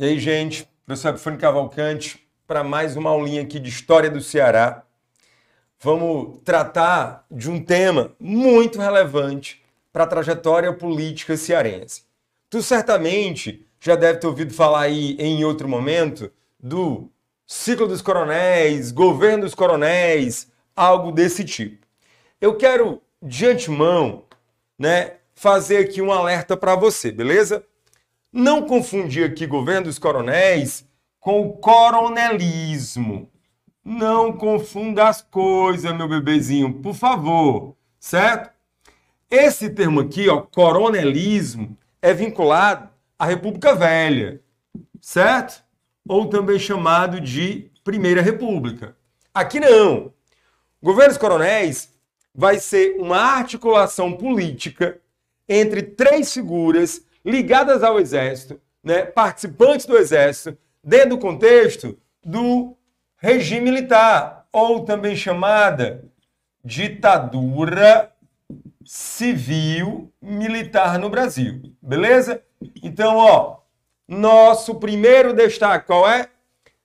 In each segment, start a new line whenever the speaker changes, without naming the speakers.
E aí, gente, professor Epifânio Cavalcante, para mais uma aulinha aqui de História do Ceará. Vamos tratar de um tema muito relevante para a trajetória política cearense. Tu certamente já deve ter ouvido falar aí em outro momento do ciclo dos coronéis, governo dos coronéis, algo desse tipo. Eu quero, de antemão, né, fazer aqui um alerta para você, beleza? Não confundir aqui governo dos coronéis com o coronelismo. Não confunda as coisas, meu bebezinho, por favor, certo? Esse termo aqui, ó, coronelismo, é vinculado à República Velha, certo? Ou também chamado de Primeira República. Aqui não. Governos coronéis vai ser uma articulação política entre três figuras ligadas ao Exército, né, participantes do Exército, dentro do contexto do regime militar, ou também chamada ditadura civil militar no Brasil. Beleza? Então, ó, nosso primeiro destaque qual é?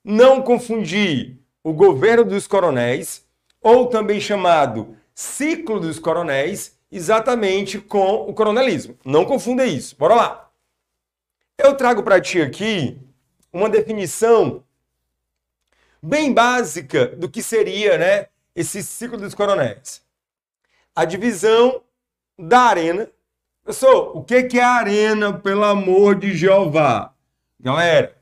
Não confundir o governo dos coronéis, ou também chamado ciclo dos coronéis, exatamente com o coronelismo. Não confunda isso. Bora lá. Eu trago para ti aqui uma definição bem básica do que seria, né, esse ciclo dos coronéis. A divisão da arena. Pessoal, o que é a arena, pelo amor de Jeová? Galera,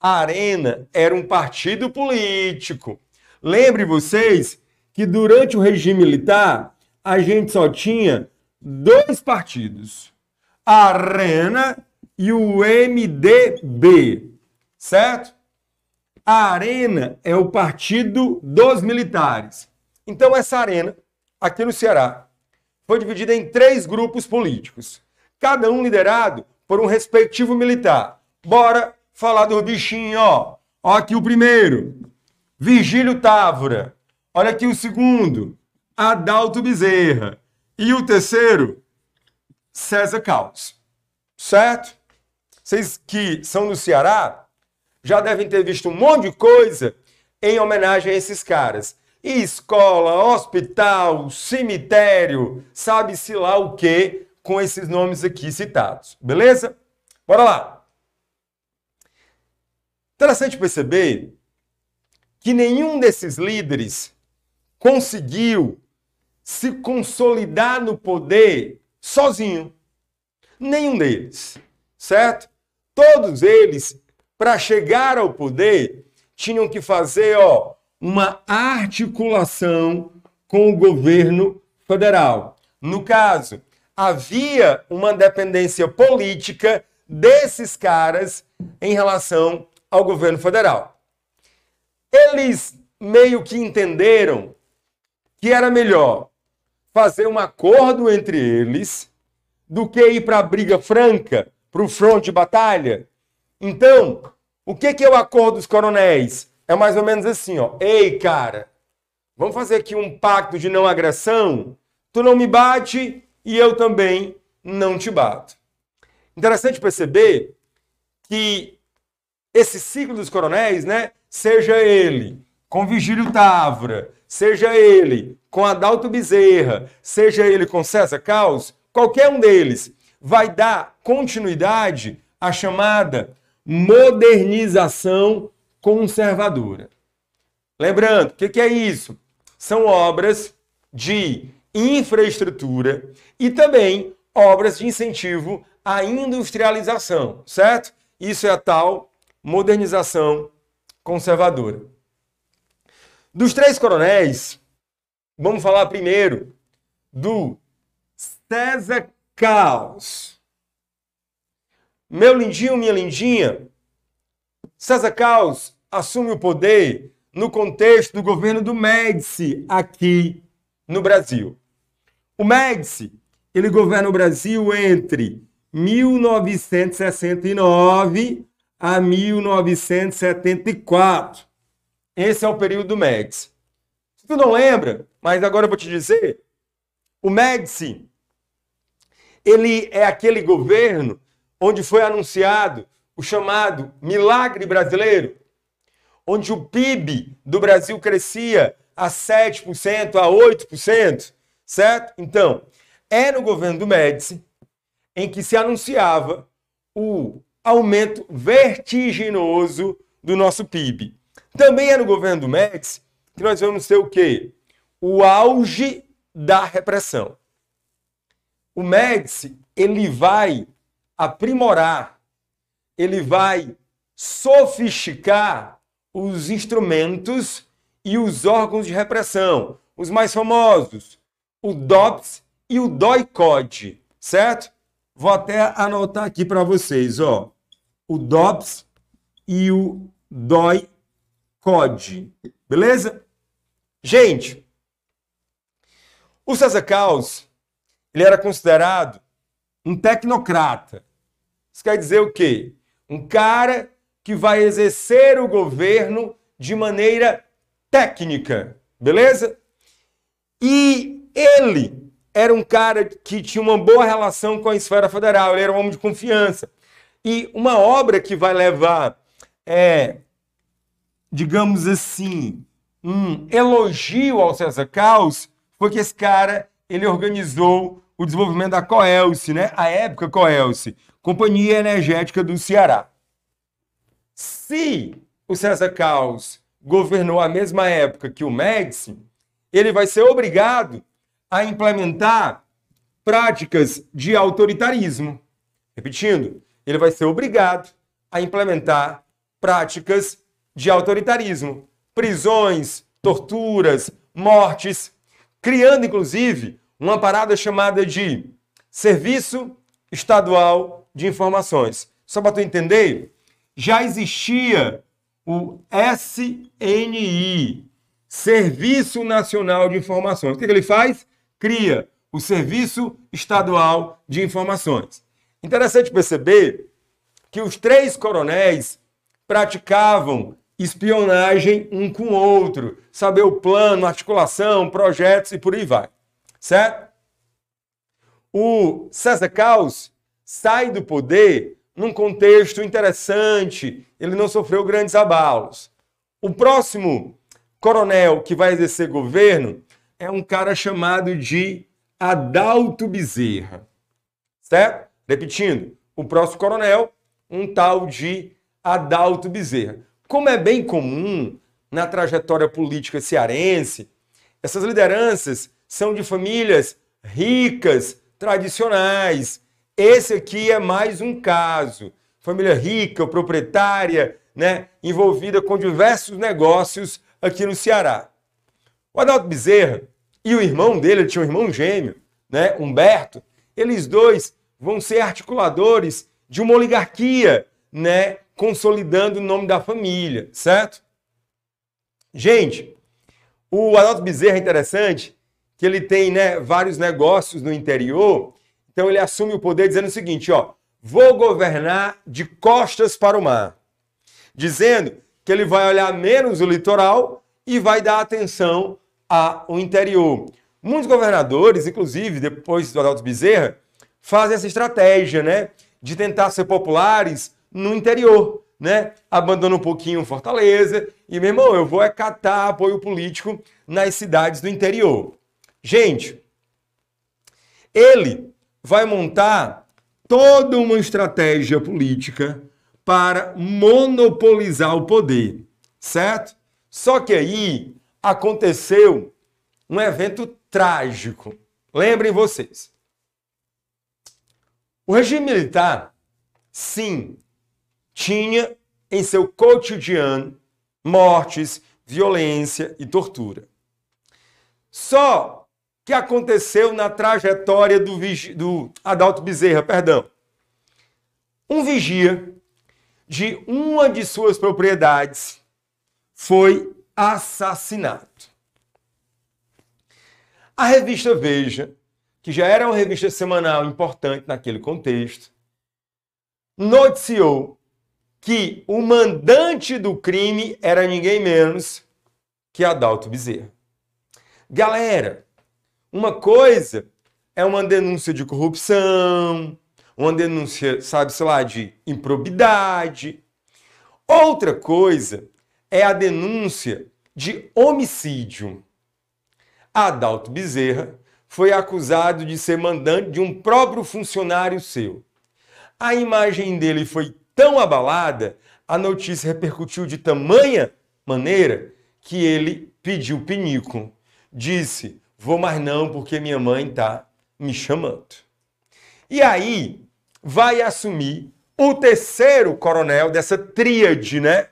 a arena era um partido político. Lembre vocês que durante o regime militar a gente só tinha dois partidos, a Arena e o MDB, certo? A Arena é o partido dos militares. Então, essa Arena, aqui no Ceará, foi dividida em três grupos políticos, cada um liderado por um respectivo militar. Bora falar do bichinho, ó. Ó aqui o primeiro, Vigílio Távora. Olha aqui o segundo, Adalto Bezerra. E o terceiro, César Caos. Certo? Vocês que são do Ceará já devem ter visto um monte de coisa em homenagem a esses caras. escola, hospital, cemitério, sabe-se lá o que com esses nomes aqui citados. Beleza? Bora lá. Interessante perceber que nenhum desses líderes conseguiu se consolidar no poder sozinho. Nenhum deles, certo? Todos eles, para chegar ao poder, tinham que fazer ó, uma articulação com o governo federal. No caso, havia uma dependência política desses caras em relação ao governo federal. Eles meio que entenderam que era melhor fazer um acordo entre eles do que ir para a briga franca, para o front de batalha. Então, o que, que é o acordo dos coronéis? É mais ou menos assim, ó. Ei, cara, vamos fazer aqui um pacto de não agressão? Tu não me bate e eu também não te bato. Interessante perceber que esse ciclo dos coronéis, né, seja ele com Vigílio Távora, seja ele com Adalto Bezerra, seja ele com César Caos, qualquer um deles vai dar continuidade à chamada modernização conservadora. Lembrando, o que, que é isso? São obras de infraestrutura e também obras de incentivo à industrialização, certo? Isso é a tal modernização conservadora. Dos três coronéis, vamos falar primeiro do César Caos. Meu lindinho, minha lindinha, César Caos assume o poder no contexto do governo do Médici aqui no Brasil. O Médici, ele governa o Brasil entre 1969 a 1974. Esse é o período do Médici. Se tu não lembra, mas agora eu vou te dizer, o Médici, ele é aquele governo onde foi anunciado o chamado milagre brasileiro, onde o PIB do Brasil crescia a 7%, a 8%, certo? Então, é no governo do Médici em que se anunciava o aumento vertiginoso do nosso PIB. Também é no governo do Médici que nós vamos ter o quê? O auge da repressão. O Médici, ele vai aprimorar, ele vai sofisticar os instrumentos e os órgãos de repressão. Os mais famosos, o DOPS e o DOI-CODE, certo? Vou até anotar aqui para vocês, ó. O DOPS e o DOI-CODE, beleza? Gente, o César Caos, ele era considerado um tecnocrata. Isso quer dizer o quê? Um cara que vai exercer o governo de maneira técnica, beleza? E ele era um cara que tinha uma boa relação com a esfera federal, ele era um homem de confiança. E uma obra que vai levar, é, digamos assim, um elogio ao César Caos foi que esse cara ele organizou o desenvolvimento da Coelce, né? A época Coelce, Companhia Energética do Ceará. Se o César Caos governou a mesma época que o Médici, ele vai ser obrigado a implementar práticas de autoritarismo. Repetindo, ele vai ser obrigado a implementar práticas de autoritarismo, prisões, torturas, mortes, criando inclusive uma parada chamada de Serviço Estadual de Informações. Só para tu entender, já existia o SNI, Serviço Nacional de Informações. O que, que ele faz? Cria o Serviço Estadual de Informações. Interessante perceber que os três coronéis praticavam espionagem um com o outro, saber o plano, articulação, projetos e por aí vai. Certo? O César Caos sai do poder num contexto interessante, ele não sofreu grandes abalos. O próximo coronel que vai exercer governo é um cara chamado de Adalto Bezerra. Certo? Repetindo, o próximo coronel, um tal de Adalto Bezerra. Como é bem comum na trajetória política cearense, essas lideranças são de famílias ricas, tradicionais, esse aqui é mais um caso. Família rica, proprietária, né, envolvida com diversos negócios aqui no Ceará. O Adalto Bezerra e o irmão dele, ele tinha um irmão gêmeo, né, Humberto, eles dois vão ser articuladores de uma oligarquia, né, consolidando o nome da família, certo? Gente, o Adalto Bezerra é interessante que ele tem né, vários negócios no interior então ele assume o poder dizendo o seguinte, ó, vou governar de costas para o mar, dizendo que ele vai olhar menos o litoral e vai dar atenção ao interior. Muitos governadores, inclusive depois do Adalto Bezerra, fazem essa estratégia, né, de tentar ser populares no interior, né? Abandona um pouquinho Fortaleza e, meu irmão, eu vou é catar apoio político nas cidades do interior. Gente, ele vai montar toda uma estratégia política para monopolizar o poder, certo? Só que aí aconteceu um evento trágico. Lembrem vocês. O regime militar, sim, tinha em seu cotidiano mortes, violência e tortura. Só que aconteceu na trajetória do, do Adalto Bezerra, perdão. Um vigia de uma de suas propriedades foi assassinado. A revista Veja, que já era uma revista semanal importante naquele contexto, noticiou que o mandante do crime era ninguém menos que Adalto Bezerra. Galera, uma coisa é uma denúncia de corrupção, uma denúncia, sabe, sei lá, de improbidade. Outra coisa é a denúncia de homicídio. Adalto Bezerra foi acusado de ser mandante de um próprio funcionário seu. A imagem dele foi tão abalada, a notícia repercutiu de tamanha maneira que ele pediu pinico. Disse: Vou mais não, porque minha mãe está me chamando. E aí vai assumir o terceiro coronel dessa tríade, né?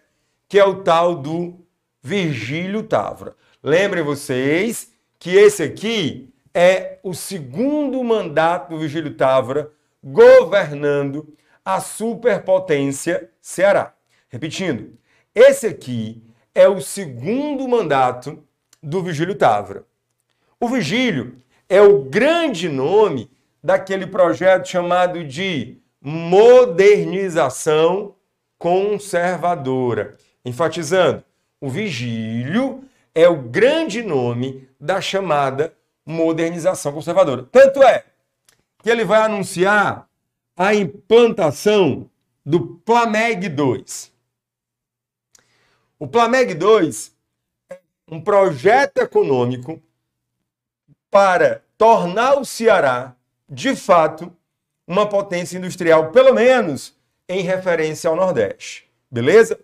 Que é o tal do Virgílio Távora. Lembrem vocês que esse aqui é o segundo mandato do Virgílio Távora governando a superpotência Ceará. Repetindo, esse aqui é o segundo mandato do Vigílio Távora. O Vigílio é o grande nome daquele projeto chamado de modernização conservadora. Enfatizando, o Vigílio é o grande nome da chamada modernização conservadora. Tanto é que ele vai anunciar a implantação do Plameg 2. O Plameg 2 é um projeto econômico para tornar o Ceará, de fato, uma potência industrial, pelo menos em referência ao Nordeste. Beleza?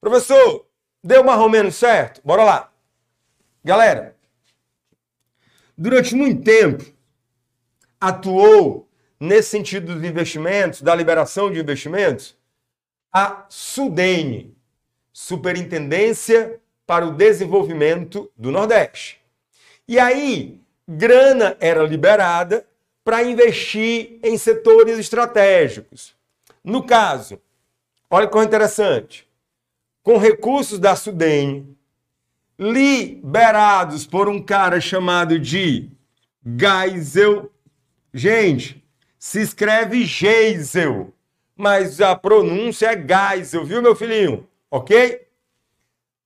Professor, deu mais ou menos certo? Bora lá. Galera, durante muito tempo, atuou nesse sentido dos investimentos, da liberação de investimentos, a SUDENE, Superintendência para o Desenvolvimento do Nordeste. E aí, grana era liberada para investir em setores estratégicos. No caso, olha que interessante, com recursos da SUDENE, liberados por um cara chamado de Geisel. Gente, se escreve Geisel, mas a pronúncia é Geisel, viu, meu filhinho? Ok?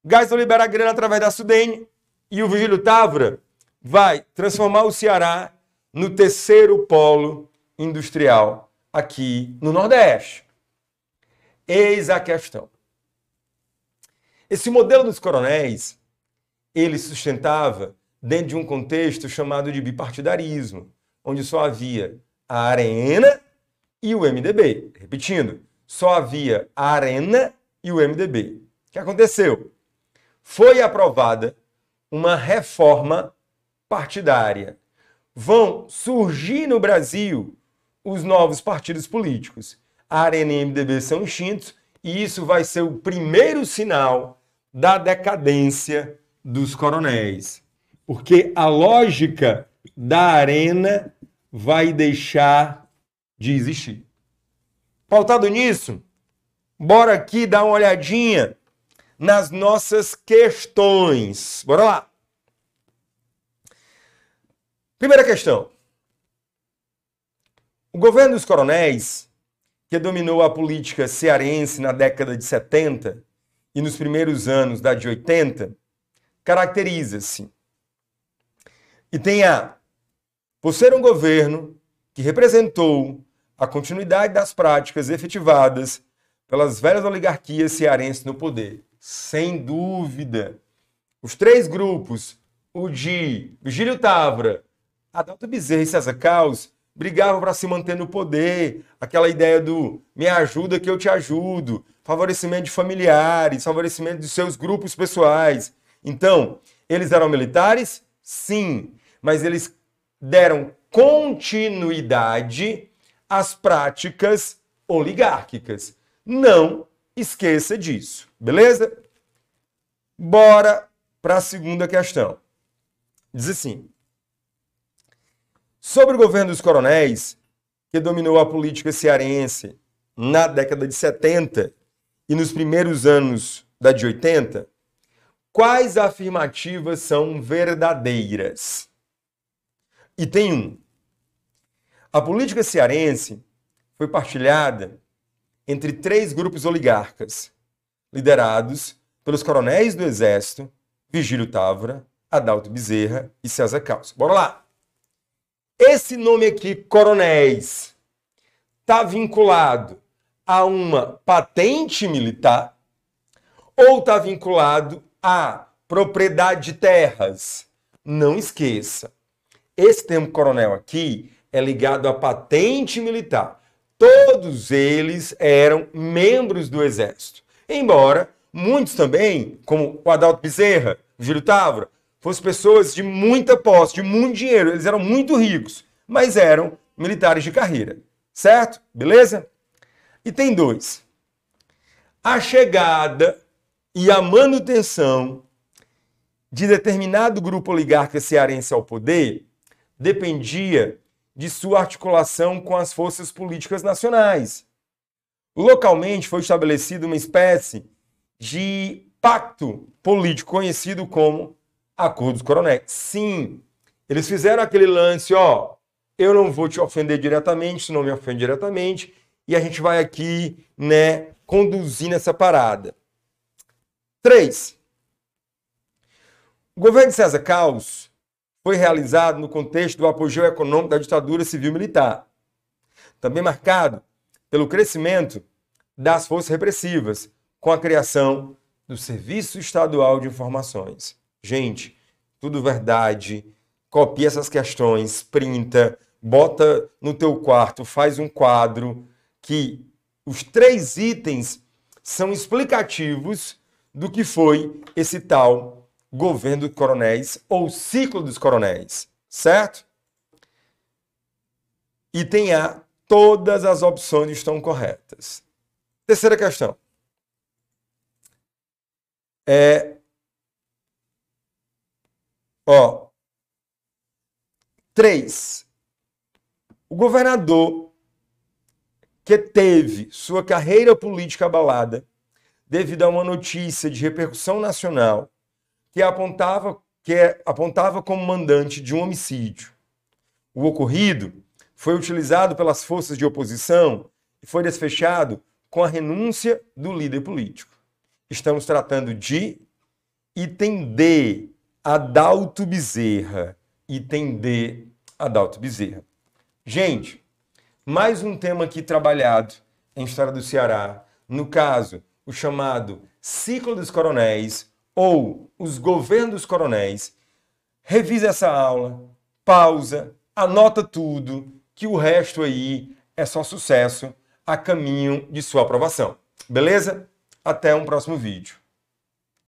Geisel libera a grana através da Sudene e o Vigílio Távora vai transformar o Ceará no terceiro polo industrial aqui no Nordeste. Eis a questão. Esse modelo dos coronéis, ele sustentava dentro de um contexto chamado de bipartidarismo, onde só havia a Arena e o MDB. Repetindo, só havia a Arena e o MDB. O que aconteceu? Foi aprovada uma reforma partidária. Vão surgir no Brasil os novos partidos políticos. A Arena e o MDB são extintos e isso vai ser o primeiro sinal da decadência dos coronéis. Porque a lógica da Arena vai deixar de existir. Pautado nisso, bora aqui dar uma olhadinha nas nossas questões. Bora lá. Primeira questão. O governo dos coronéis, que dominou a política cearense na década de 70 e nos primeiros anos da de 80, caracteriza-se e tem a por ser um governo que representou a continuidade das práticas efetivadas pelas velhas oligarquias cearenses no poder. Sem dúvida. Os três grupos, o de Vigílio Távora, Adalto Bezerra e César Caos, brigavam para se manter no poder. Aquela ideia do me ajuda que eu te ajudo, favorecimento de familiares, favorecimento de seus grupos pessoais. Então, eles eram militares? Sim, mas eles deram continuidade às práticas oligárquicas. Não esqueça disso, beleza? Bora para a segunda questão. Diz assim: Sobre o governo dos coronéis, que dominou a política cearense na década de 70 e nos primeiros anos da de 80, quais afirmativas são verdadeiras? Item 1. A política cearense foi partilhada entre três grupos oligarcas, liderados pelos coronéis do Exército, Vigílio Távora, Adalto Bezerra e César Caos. Bora lá! Esse nome aqui, coronéis, está vinculado a uma patente militar ou está vinculado a propriedade de terras. Não esqueça, esse termo coronel aqui é ligado à patente militar. Todos eles eram membros do Exército. Embora muitos também, como o Adalto Bezerra, Júlio Távora, fossem pessoas de muita posse, de muito dinheiro. Eles eram muito ricos, mas eram militares de carreira. Certo? Beleza? E tem dois. A chegada e a manutenção de determinado grupo oligarca cearense ao poder dependia de sua articulação com as forças políticas nacionais. Localmente foi estabelecida uma espécie de pacto político conhecido como Acordo dos Coronéis. Sim, eles fizeram aquele lance, ó, eu não vou te ofender diretamente, se não me ofende diretamente, e a gente vai aqui, né, conduzindo essa parada. Três, o governo de César Caos foi realizado no contexto do apogeu econômico da ditadura civil-militar, também marcado pelo crescimento das forças repressivas, com a criação do Serviço Estadual de Informações. Gente, tudo verdade. Copia essas questões, printa, bota no teu quarto, faz um quadro que os três itens são explicativos do que foi esse tal governo dos coronéis ou ciclo dos coronéis, certo? Item A, todas as opções estão corretas. Terceira questão. É. Ó. 3. O governador que teve sua carreira política abalada devido a uma notícia de repercussão nacional que apontava, que é, apontava como mandante de um homicídio. O ocorrido foi utilizado pelas forças de oposição e foi desfechado com a renúncia do líder político. Estamos tratando de item D, Adalto Bezerra. Item D, Adalto Bezerra. Gente, mais um tema aqui trabalhado em História do Ceará. No caso, o chamado Ciclo dos Coronéis, ou os governos coronéis, revise essa aula, pausa, anota tudo, que o resto aí é só sucesso a caminho de sua aprovação. Beleza? Até um próximo vídeo.